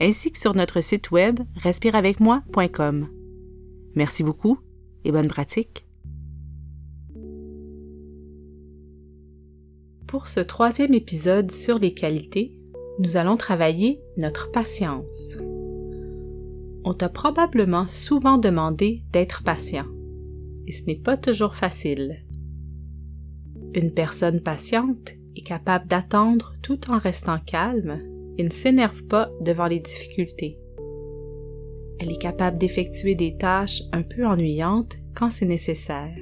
ainsi que sur notre site web respireavecmoi.com. Merci beaucoup et bonne pratique. Pour ce troisième épisode sur les qualités, nous allons travailler notre patience. On t'a probablement souvent demandé d'être patient, et ce n'est pas toujours facile. Une personne patiente est capable d'attendre tout en restant calme et ne s'énerve pas devant les difficultés. Elle est capable d'effectuer des tâches un peu ennuyantes quand c'est nécessaire.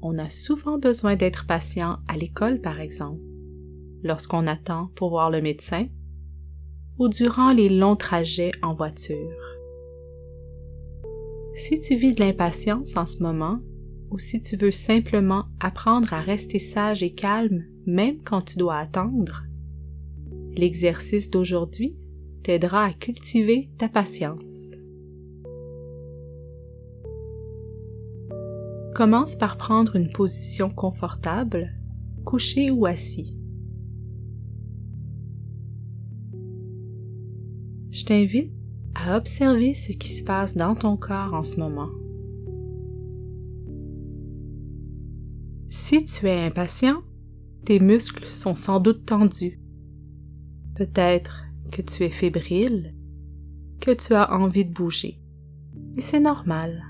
On a souvent besoin d'être patient à l'école, par exemple, lorsqu'on attend pour voir le médecin ou durant les longs trajets en voiture. Si tu vis de l'impatience en ce moment, ou si tu veux simplement apprendre à rester sage et calme même quand tu dois attendre, l'exercice d'aujourd'hui t'aidera à cultiver ta patience. Commence par prendre une position confortable, couché ou assis. Je t'invite à observer ce qui se passe dans ton corps en ce moment. Si tu es impatient, tes muscles sont sans doute tendus. Peut-être que tu es fébrile, que tu as envie de bouger. Et c'est normal.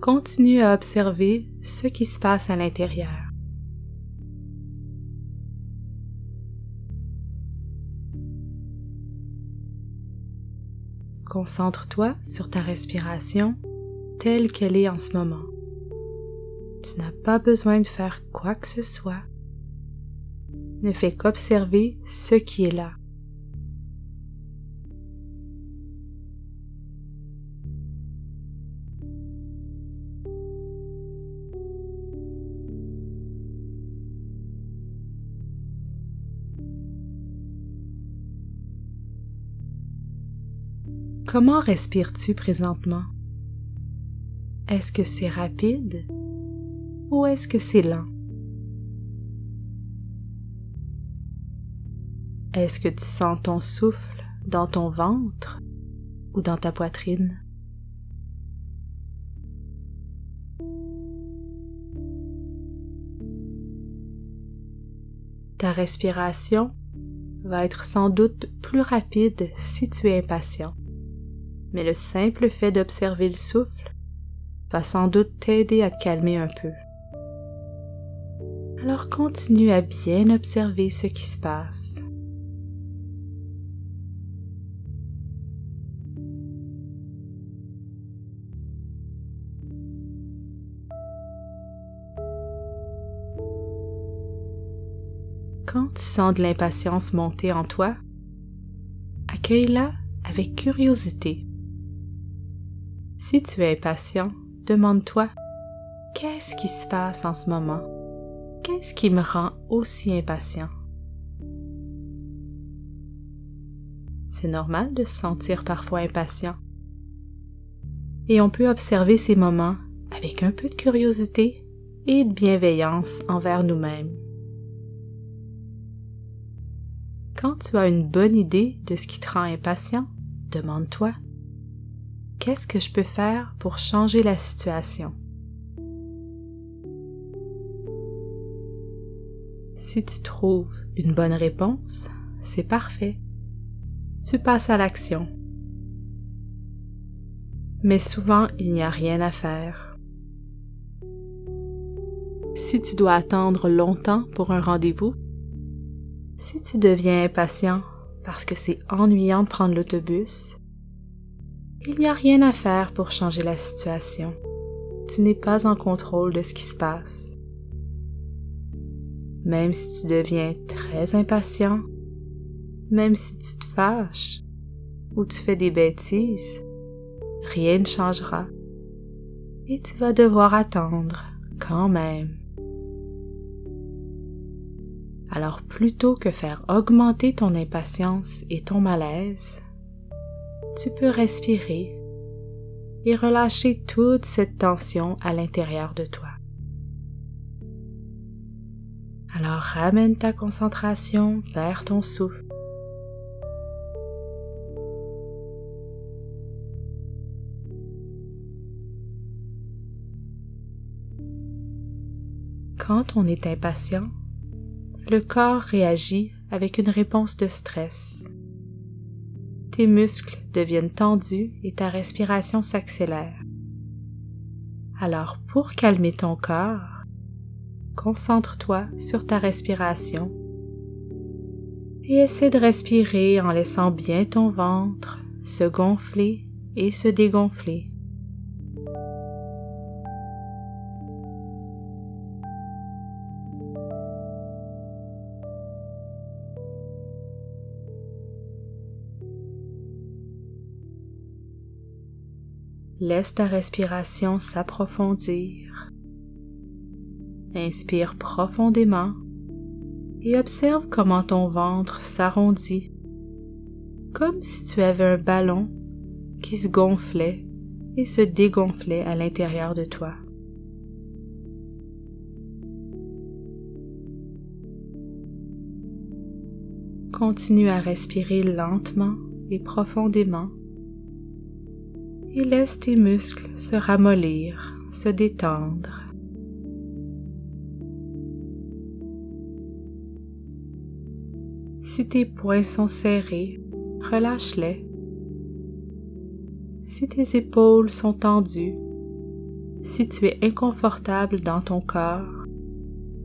Continue à observer ce qui se passe à l'intérieur. Concentre-toi sur ta respiration telle qu'elle est en ce moment. Tu n'as pas besoin de faire quoi que ce soit. Ne fais qu'observer ce qui est là. Comment respires-tu présentement? Est-ce que c'est rapide ou est-ce que c'est lent? Est-ce que tu sens ton souffle dans ton ventre ou dans ta poitrine? Ta respiration va être sans doute plus rapide si tu es impatient mais le simple fait d'observer le souffle va sans doute t'aider à te calmer un peu. Alors continue à bien observer ce qui se passe. Tu sens de l'impatience monter en toi, accueille-la avec curiosité. Si tu es impatient, demande-toi Qu'est-ce qui se passe en ce moment? Qu'est-ce qui me rend aussi impatient? C'est normal de se sentir parfois impatient. Et on peut observer ces moments avec un peu de curiosité et de bienveillance envers nous-mêmes. Quand tu as une bonne idée de ce qui te rend impatient, demande-toi Qu'est-ce que je peux faire pour changer la situation? Si tu trouves une bonne réponse, c'est parfait. Tu passes à l'action. Mais souvent, il n'y a rien à faire. Si tu dois attendre longtemps pour un rendez-vous, si tu deviens impatient parce que c'est ennuyant de prendre l'autobus, il n'y a rien à faire pour changer la situation. Tu n'es pas en contrôle de ce qui se passe. Même si tu deviens très impatient, même si tu te fâches ou tu fais des bêtises, rien ne changera et tu vas devoir attendre quand même. Alors plutôt que faire augmenter ton impatience et ton malaise, tu peux respirer et relâcher toute cette tension à l'intérieur de toi. Alors ramène ta concentration vers ton souffle. Quand on est impatient, le corps réagit avec une réponse de stress. Tes muscles deviennent tendus et ta respiration s'accélère. Alors pour calmer ton corps, concentre-toi sur ta respiration et essaie de respirer en laissant bien ton ventre se gonfler et se dégonfler. Laisse ta respiration s'approfondir. Inspire profondément et observe comment ton ventre s'arrondit, comme si tu avais un ballon qui se gonflait et se dégonflait à l'intérieur de toi. Continue à respirer lentement et profondément et laisse tes muscles se ramollir, se détendre. Si tes poings sont serrés, relâche-les. Si tes épaules sont tendues, si tu es inconfortable dans ton corps,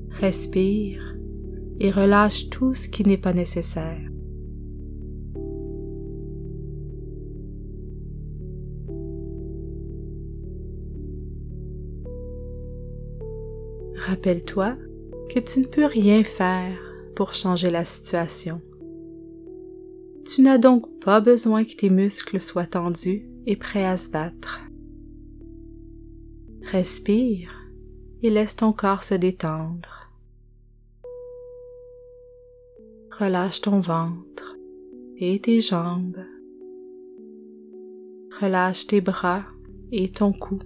respire et relâche tout ce qui n'est pas nécessaire. Rappelle-toi que tu ne peux rien faire pour changer la situation. Tu n'as donc pas besoin que tes muscles soient tendus et prêts à se battre. Respire et laisse ton corps se détendre. Relâche ton ventre et tes jambes. Relâche tes bras et ton cou.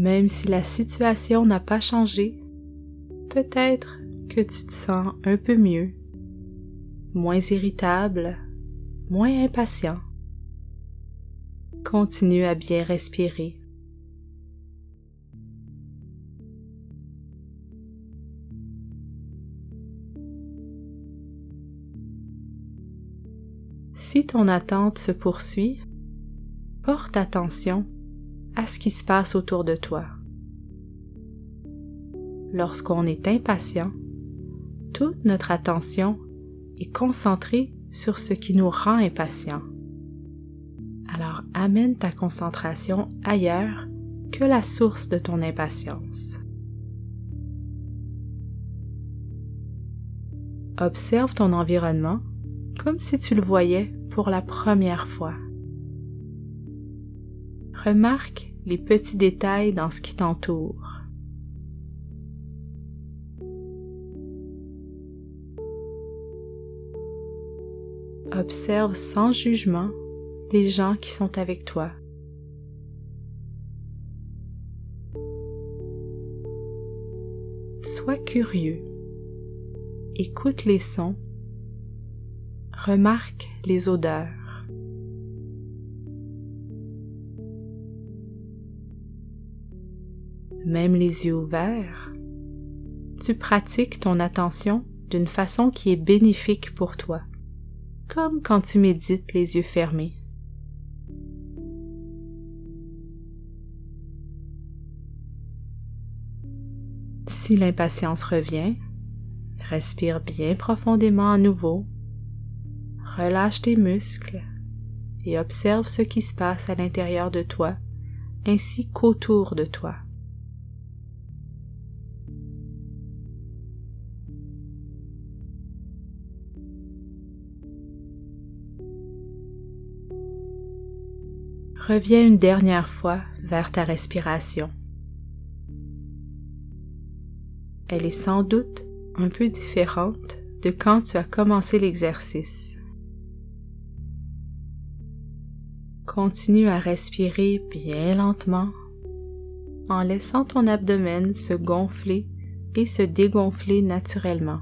Même si la situation n'a pas changé, peut-être que tu te sens un peu mieux, moins irritable, moins impatient. Continue à bien respirer. Si ton attente se poursuit, porte attention à ce qui se passe autour de toi. Lorsqu'on est impatient, toute notre attention est concentrée sur ce qui nous rend impatient. Alors amène ta concentration ailleurs que la source de ton impatience. Observe ton environnement comme si tu le voyais pour la première fois. Remarque les petits détails dans ce qui t'entoure. Observe sans jugement les gens qui sont avec toi. Sois curieux. Écoute les sons. Remarque les odeurs. Même les yeux ouverts, tu pratiques ton attention d'une façon qui est bénéfique pour toi, comme quand tu médites les yeux fermés. Si l'impatience revient, respire bien profondément à nouveau, relâche tes muscles et observe ce qui se passe à l'intérieur de toi ainsi qu'autour de toi. Reviens une dernière fois vers ta respiration. Elle est sans doute un peu différente de quand tu as commencé l'exercice. Continue à respirer bien lentement en laissant ton abdomen se gonfler et se dégonfler naturellement.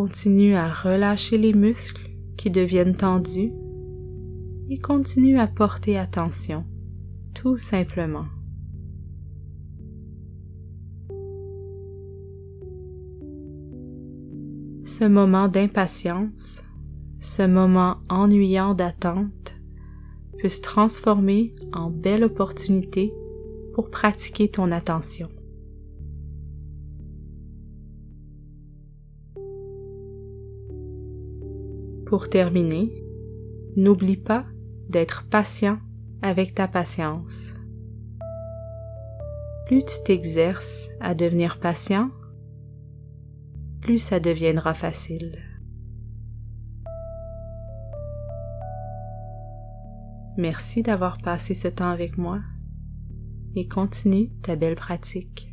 Continue à relâcher les muscles qui deviennent tendus et continue à porter attention, tout simplement. Ce moment d'impatience, ce moment ennuyant d'attente peut se transformer en belle opportunité pour pratiquer ton attention. Pour terminer, n'oublie pas d'être patient avec ta patience. Plus tu t'exerces à devenir patient, plus ça deviendra facile. Merci d'avoir passé ce temps avec moi et continue ta belle pratique.